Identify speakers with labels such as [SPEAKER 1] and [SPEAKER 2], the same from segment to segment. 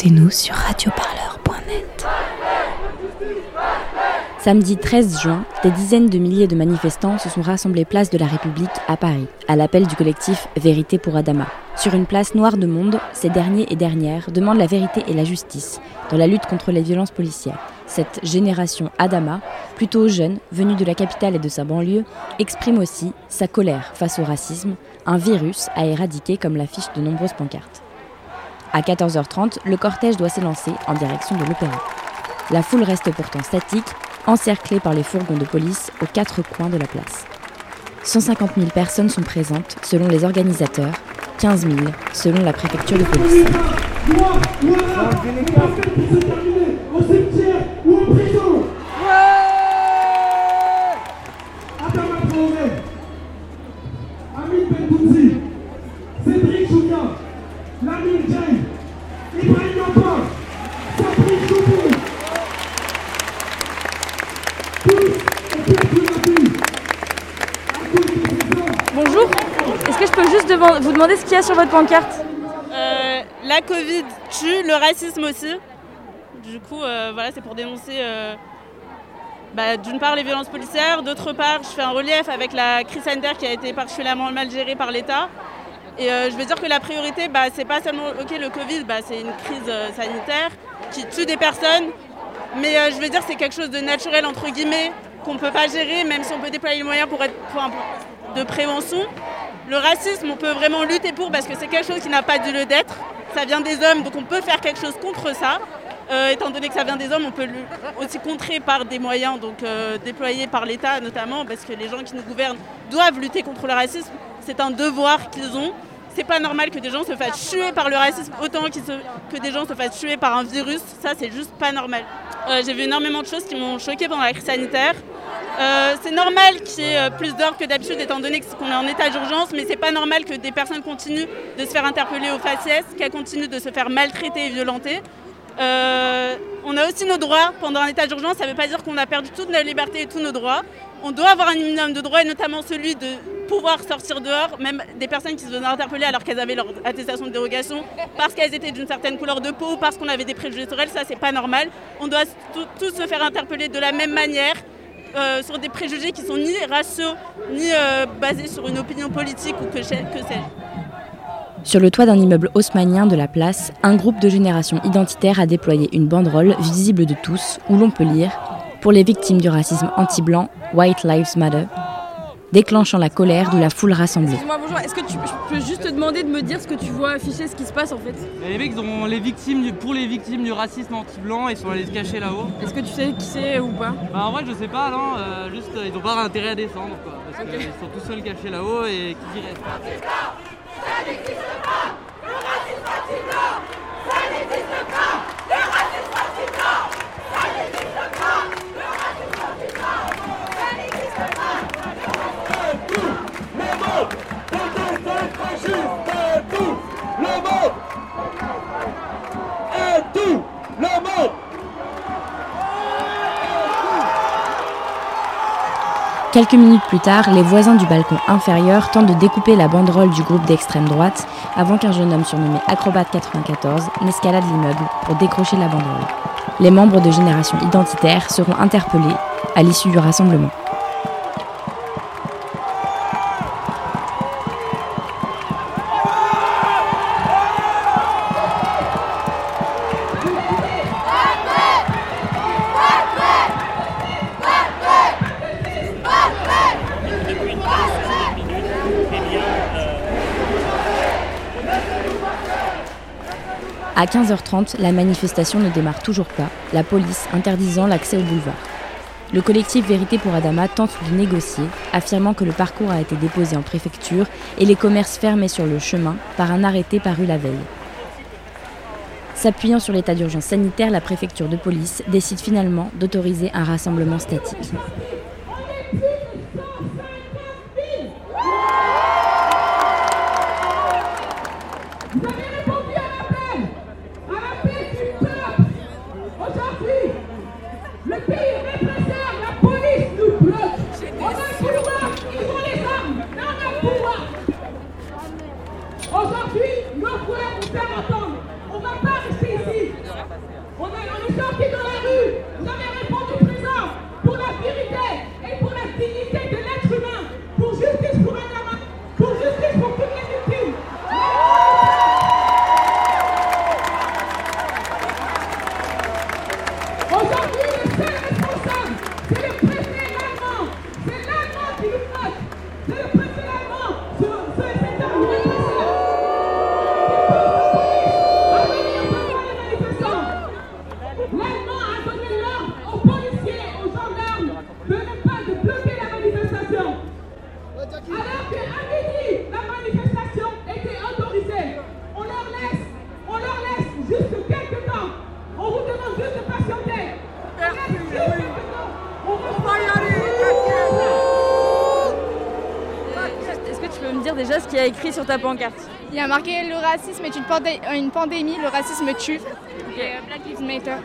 [SPEAKER 1] Écoutez-nous sur radioparleur.net.
[SPEAKER 2] Samedi 13 juin, des dizaines de milliers de manifestants se sont rassemblés place de la République à Paris, à l'appel du collectif Vérité pour Adama. Sur une place noire de monde, ces derniers et dernières demandent la vérité et la justice dans la lutte contre les violences policières. Cette génération Adama, plutôt jeune, venue de la capitale et de sa banlieue, exprime aussi sa colère face au racisme, un virus à éradiquer comme l'affiche de nombreuses pancartes. À 14h30, le cortège doit s'élancer en direction de l'opéra. La foule reste pourtant statique, encerclée par les fourgons de police aux quatre coins de la place. 150 000 personnes sont présentes selon les organisateurs, 15 000 selon la préfecture de police.
[SPEAKER 3] Bonjour, est-ce que je peux juste devan- vous demander ce qu'il y a sur votre pancarte
[SPEAKER 4] Euh, la Covid tue, le racisme aussi. Du coup, euh, voilà, c'est pour dénoncer euh, bah, d'une part les violences policières, d'autre part, je fais un relief avec la crise sanitaire qui a été particulièrement mal gérée par l'État. Et je veux dire que la priorité, bah, c'est pas seulement, ok, le Covid, bah, c'est une crise sanitaire qui tue des personnes, mais je veux dire c'est quelque chose de naturel entre guillemets qu'on ne peut pas gérer, même si on peut déployer les moyens pour être pour de prévention. Le racisme, on peut vraiment lutter pour parce que c'est quelque chose qui n'a pas dû lieu d'être. Ça vient des hommes, donc on peut faire quelque chose contre ça. Euh, étant donné que ça vient des hommes, on peut le aussi contrer par des moyens donc, euh, déployés par l'État notamment, parce que les gens qui nous gouvernent doivent lutter contre le racisme. C'est un devoir qu'ils ont. C'est pas normal que des gens se fassent tuer par le racisme autant que des gens se fassent tuer par un virus. Ça, c'est juste pas normal. Euh, J'ai vu énormément de choses qui m'ont choqué pendant la crise sanitaire. Euh, c'est normal qu'il y ait euh, plus d'ordre que d'habitude étant donné qu'on est en état d'urgence, mais c'est pas normal que des personnes continuent de se faire interpeller au faciès, qu'elles continuent de se faire maltraiter et violenter. Euh, on a aussi nos droits pendant un état d'urgence, ça ne veut pas dire qu'on a perdu toute notre liberté et tous nos droits. On doit avoir un minimum de droits, et notamment celui de pouvoir sortir dehors, même des personnes qui se faisaient interpeller alors qu'elles avaient leur attestation de dérogation, parce qu'elles étaient d'une certaine couleur de peau, parce qu'on avait des préjugés sur elles, ça c'est pas normal. On doit tous se faire interpeller de la même manière, euh, sur des préjugés qui sont ni raciaux, ni euh, basés sur une opinion politique ou que, que sais-je.
[SPEAKER 2] Sur le toit d'un immeuble haussmannien de la place, un groupe de génération identitaire a déployé une banderole visible de tous où l'on peut lire Pour les victimes du racisme anti-blanc, White Lives Matter, déclenchant la colère de la foule rassemblée.
[SPEAKER 3] Excuse-moi, bonjour, est-ce que tu, je peux juste te demander de me dire ce que tu vois afficher, ce qui se passe en fait
[SPEAKER 5] les mecs, ils ont les victimes du- pour les victimes du racisme anti-blanc, ils sont allés se cacher là-haut.
[SPEAKER 3] Est-ce que tu sais qui c'est ou pas
[SPEAKER 5] Bah en vrai, je sais pas, non, euh, juste euh, ils ont pas intérêt à descendre quoi, parce qu'ils sont tout seuls cachés là-haut et qui dirait
[SPEAKER 2] Quelques minutes plus tard, les voisins du balcon inférieur tentent de découper la banderole du groupe d'extrême droite avant qu'un jeune homme surnommé Acrobat 94 n'escalade l'immeuble pour décrocher la banderole. Les membres de Génération Identitaire seront interpellés à l'issue du rassemblement. À 15h30, la manifestation ne démarre toujours pas, la police interdisant l'accès au boulevard. Le collectif Vérité pour Adama tente de négocier, affirmant que le parcours a été déposé en préfecture et les commerces fermés sur le chemin par un arrêté paru la veille. S'appuyant sur l'état d'urgence sanitaire, la préfecture de police décide finalement d'autoriser un rassemblement statique.
[SPEAKER 3] Sur ta pancarte
[SPEAKER 6] Il y a marqué le racisme est une, pandé- une pandémie, le racisme tue. Et euh, Black Lives Matter.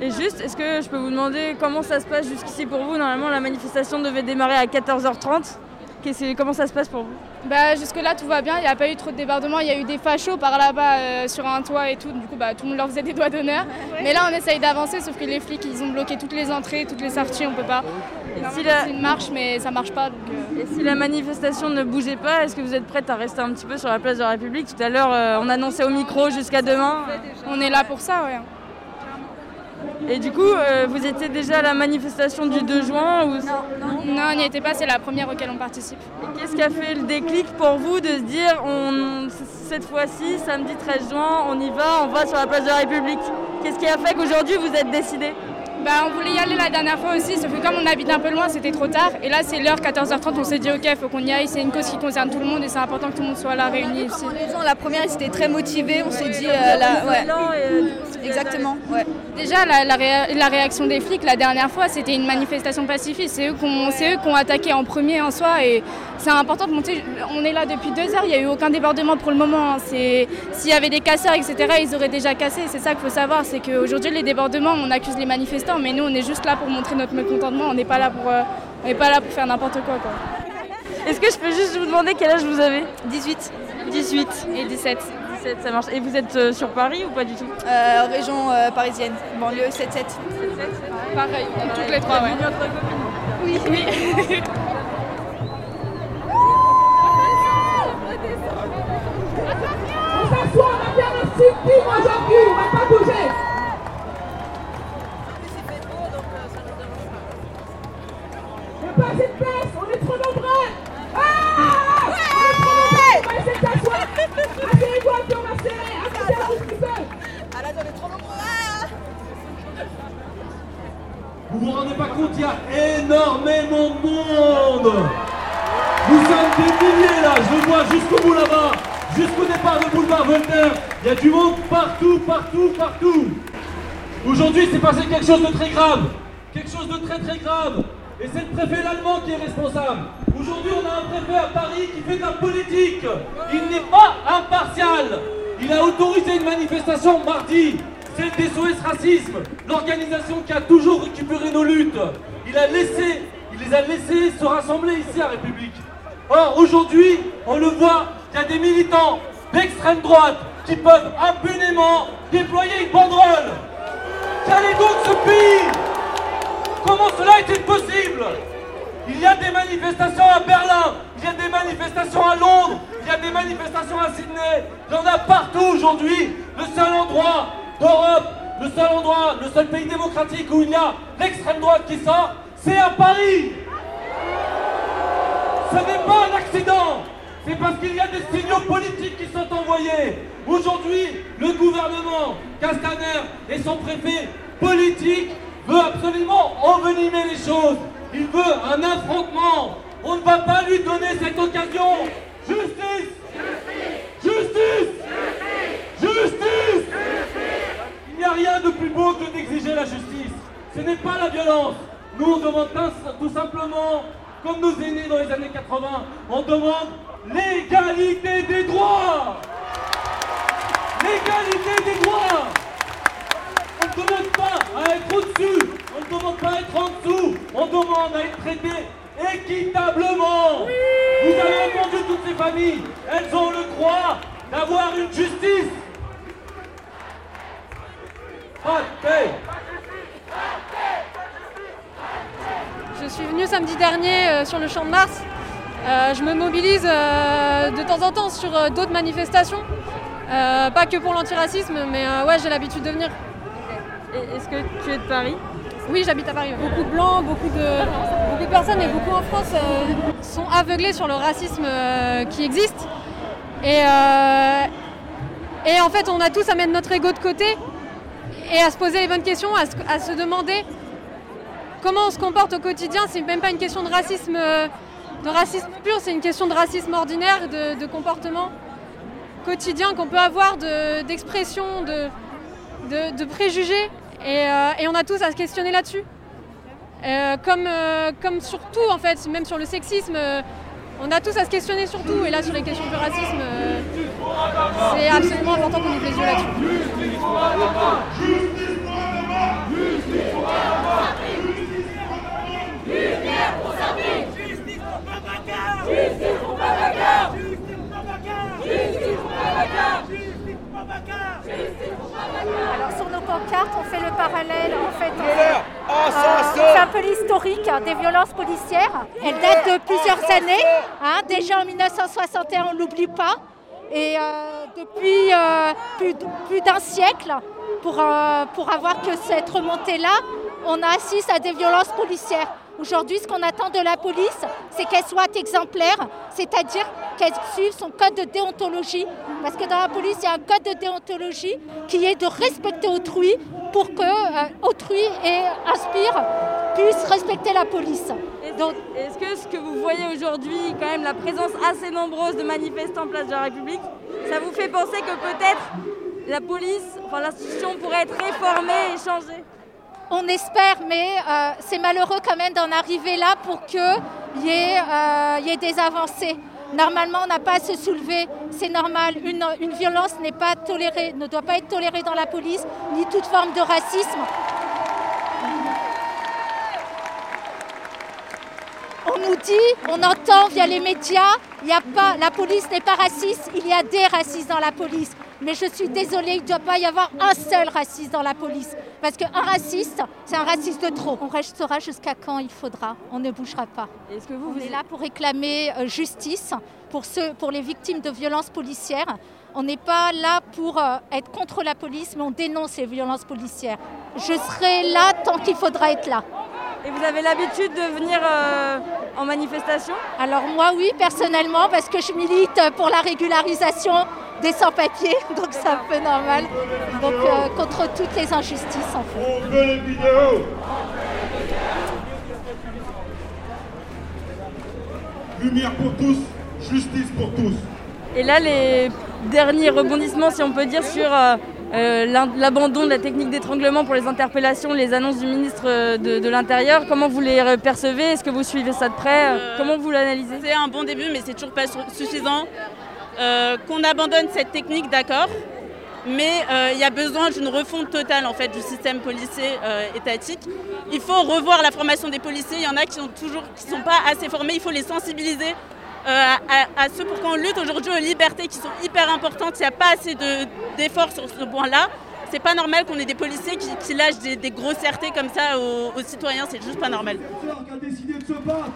[SPEAKER 3] Et juste, est-ce que je peux vous demander comment ça se passe jusqu'ici pour vous? Normalement, la manifestation devait démarrer à 14h30. Qu'est-ce- Comment ça se passe pour vous?
[SPEAKER 6] Bah, Jusque-là, tout va bien. Il n'y a pas eu trop de débordements. Il y a eu des fachos par là-bas euh, sur un toit et tout. Du coup, bah, tout le monde leur faisait des doigts d'honneur. Mais là, on essaye d'avancer, sauf que les flics, ils ont bloqué toutes les entrées, toutes les sorties. On peut pas.
[SPEAKER 3] Et
[SPEAKER 6] Normalement,
[SPEAKER 3] si la-
[SPEAKER 6] C'est une marche, mais ça marche pas. Donc, euh,
[SPEAKER 3] Et si la manifestation ne bougeait pas, est-ce que vous êtes prête à rester un petit peu sur la place de la République Tout à l'heure, euh, on annonçait au micro jusqu'à demain.
[SPEAKER 6] on est là pour ça, ouais.
[SPEAKER 3] Et du coup, euh, vous étiez déjà à la manifestation du 2 juin ou...
[SPEAKER 6] Non, on n'y était pas. C'est la première auquel on participe.
[SPEAKER 3] Et Qu'est-ce qui a fait le déclic pour vous de se dire, on, cette fois-ci, samedi 13 juin, on y va, on va sur la place de la République? Qu'est-ce qui a fait qu'aujourd'hui vous êtes décidé?
[SPEAKER 6] Bah, on voulait y aller la dernière fois aussi, sauf que comme on habite un peu loin, c'était trop tard. Et là, c'est l'heure 14h30, on s'est dit ok, faut qu'on y aille. C'est une cause qui concerne tout le monde et c'est important que tout le monde soit là réuni
[SPEAKER 7] gens, la première, ils étaient très motivés. On s'est dit, euh, la- ouais,
[SPEAKER 3] euh,
[SPEAKER 7] exactement. Ouais.
[SPEAKER 6] Déjà, la, la réa- la réaction des flics la dernière fois, c'était une manifestation pacifiste. C'est eux qui ont, c'est eux ont attaqué en premier en soi. Et c'est important de monter. On est là depuis deux heures, il n'y a eu aucun débordement pour le moment. hein. C'est, s'il y avait des casseurs, etc., ils auraient déjà cassé. C'est ça qu'il faut savoir. C'est qu'aujourd'hui, les débordements, on accuse les manifestants, mais nous, on est juste là pour montrer notre mécontentement. On n'est pas là pour, euh, on n'est pas là pour faire n'importe quoi, quoi.
[SPEAKER 3] Est-ce que je peux juste vous demander quel âge vous avez?
[SPEAKER 7] 18,
[SPEAKER 3] 18
[SPEAKER 6] Et 17.
[SPEAKER 3] 17, ça marche. Et vous êtes euh, sur Paris ou pas du tout?
[SPEAKER 7] Euh, région euh, parisienne, banlieue 7-7.
[SPEAKER 6] Pareil, on est toutes les trois, ouais.
[SPEAKER 3] Oui, oui.
[SPEAKER 8] On s'assoit, on va faire un sit-in aujourd'hui, on va pas bouger.
[SPEAKER 9] Rendez pas compte, il y a énormément de monde Nous sommes des milliers là, je le vois jusqu'au bout là-bas, jusqu'au départ de boulevard Voltaire. Il y a du monde partout, partout, partout. Aujourd'hui, c'est passé quelque chose de très grave. Quelque chose de très très grave. Et c'est le préfet l'allemand qui est responsable. Aujourd'hui, on a un préfet à Paris qui fait de la politique. Il n'est pas impartial. Il a autorisé une manifestation mardi, celle des SOS Racisme, l'organisation qui a toujours récupéré nos luttes. Il a laissé, il les a laissés se rassembler ici à République. Or, aujourd'hui, on le voit, il y a des militants d'extrême droite qui peuvent impunément déployer une banderole. Quel est donc ce pays? Comment cela est-il possible? Il y a des manifestations à Berlin, il y a des manifestations à Londres, il y a des manifestations à Sydney, il y en a partout aujourd'hui. Le seul endroit d'Europe, le seul endroit, le seul pays démocratique où il y a l'extrême droite qui sort, c'est à Paris. Ce n'est pas un accident, c'est parce qu'il y a des signaux politiques qui sont envoyés. Aujourd'hui, le gouvernement, Castaner et son préfet politique veut absolument envenimer les choses. Il veut un affrontement. On ne va pas lui donner cette occasion. Justice Justice Justice Il n'y a rien de plus beau que d'exiger la justice. Ce n'est pas la violence. Nous, on demande tout simplement, comme nos aînés dans les années 80, on demande l'égalité des droits L'égalité des droits On ne demande pas à être au-dessus, on ne demande pas à être en dessous, on demande à être traité équitablement Vous avez entendu toutes ces familles, elles ont le droit d'avoir une justice
[SPEAKER 10] je suis venue samedi dernier euh, sur le champ de Mars. Euh, je me mobilise euh, de temps en temps sur d'autres manifestations. pas que pour l'antiracisme, mais ouais, j'ai l'habitude de venir.
[SPEAKER 3] Est-ce que tu es de Paris?
[SPEAKER 10] Oui, j'habite à Paris. Beaucoup de blancs, beaucoup de, beaucoup de personnes et beaucoup en France sont aveuglés sur le racisme qui existe. Et, et en fait, on a tous à mettre notre ego de côté et à se poser les bonnes questions, à se, demander comment on se comporte au quotidien. C'est même pas une question de racisme, euh, de racisme pur, c'est une question de racisme ordinaire, de, comportement quotidien qu'on peut avoir, de- d'expression, de, de, préjugés. Et, euh, et on a tous à se questionner là-dessus. Euh, comme, comme sur tout, en fait, même sur le sexisme, on a tous à se questionner sur tout. Et là, sur les questions du racisme, c'est absolument important qu'on ouvre les yeux là-dessus.
[SPEAKER 11] Alors sur nos pancartes, on fait le parallèle, en fait, on fait, euh, fait un peu l'historique des violences policières. Elles datent de plusieurs années. hein. Déjà en 1961, on ne l'oublie pas. Et euh, depuis euh, plus, d'un siècle, pour, euh, pour avoir que cette remontée-là, on assiste à des violences policières. Aujourd'hui, ce qu'on attend de la police, c'est qu'elle soit exemplaire, c'est-à-dire qu'elle suive son code de déontologie. Parce que dans la police, il y a un code de déontologie qui est de respecter autrui pour que euh, autrui et inspire puisse respecter la police.
[SPEAKER 3] Est-ce que ce que vous voyez aujourd'hui, quand même la présence assez nombreuse de manifestants place de la République, ça vous fait penser que peut-être la police, enfin l'institution pourrait être réformée et changée?
[SPEAKER 11] On espère, mais euh, c'est malheureux quand même d'en arriver là pour qu'il y, ait, euh, y ait des avancées. Normalement, on n'a pas à se soulever, c'est normal. Une, une violence n'est pas tolérée, ne doit pas être tolérée dans la police, ni toute forme de racisme. On nous dit, on entend via les médias, il y a pas, la police n'est pas raciste, il y a des racistes dans la police. Mais je suis désolée, il ne doit pas y avoir un seul raciste dans la police. Parce qu'un raciste, c'est un raciste de trop. On restera jusqu'à quand il faudra, on ne bougera pas.
[SPEAKER 3] Est-ce que vous,
[SPEAKER 11] on
[SPEAKER 3] vous
[SPEAKER 11] est là pour réclamer euh, justice pour, ceux, pour les victimes de violences policières. On n'est pas là pour euh, être contre la police, mais on dénonce les violences policières. Je serai là tant qu'il faudra être là.
[SPEAKER 3] Et vous avez l'habitude de venir euh, en manifestation
[SPEAKER 11] Alors moi oui, personnellement, parce que je milite pour la régularisation des sans-papiers, donc c'est un peu normal. Donc euh, contre toutes les injustices en fait.
[SPEAKER 9] On veut les vidéos Lumière pour tous, justice pour tous.
[SPEAKER 3] Et là, les derniers rebondissements, si on peut dire, sur euh, l'abandon de la technique d'étranglement pour les interpellations, les annonces du ministre euh, de, de l'Intérieur, comment vous les euh, percevez? Est-ce que vous suivez ça de près?
[SPEAKER 4] Euh,
[SPEAKER 3] Comment vous l'analysez?
[SPEAKER 4] C'est un bon début, mais c'est toujours pas su- suffisant. Euh, Qu'on abandonne cette technique, d'accord, mais euh, il y a besoin d'une refonte totale en fait du système policier euh, étatique. Il faut revoir la formation des policiers. Il y en a qui sont toujours, qui sont pas assez formés. Il faut les sensibiliser. Euh, à, à ce pour qu'on lutte aujourd'hui aux libertés qui sont hyper importantes. Il n'y a pas assez de- d'efforts sur ce point-là. C'est pas normal qu'on ait des policiers qui, qui lâchent des, des grossièretés comme ça aux, aux citoyens. C'est juste pas normal.
[SPEAKER 9] qui a décidé de se battre.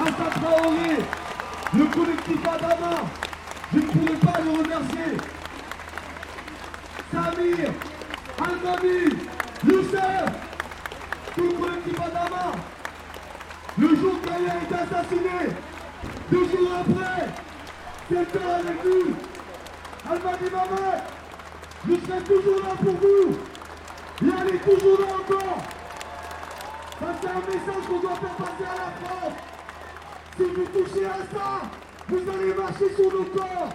[SPEAKER 9] Assa Traoré. Le collectif Adama. Je ne pourrais pas le remercier. Samir. Al-Mami. Youssef. Tout le collectif Adama. Le jour qu'Aya été assassiné. Deux jours après. Quelqu'un avec nous. Al-Mami Mamet. Je serai toujours là pour vous. Et elle est toujours là encore. Ça, c'est un message qu'on doit faire passer à la France. Si vous touchez à ça, vous allez marcher sur nos corps.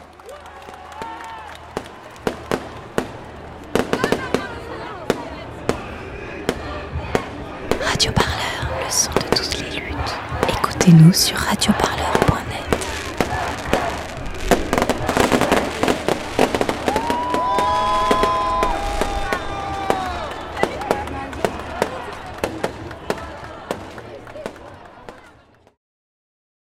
[SPEAKER 1] Écoutez-nous sur radioparleur.net.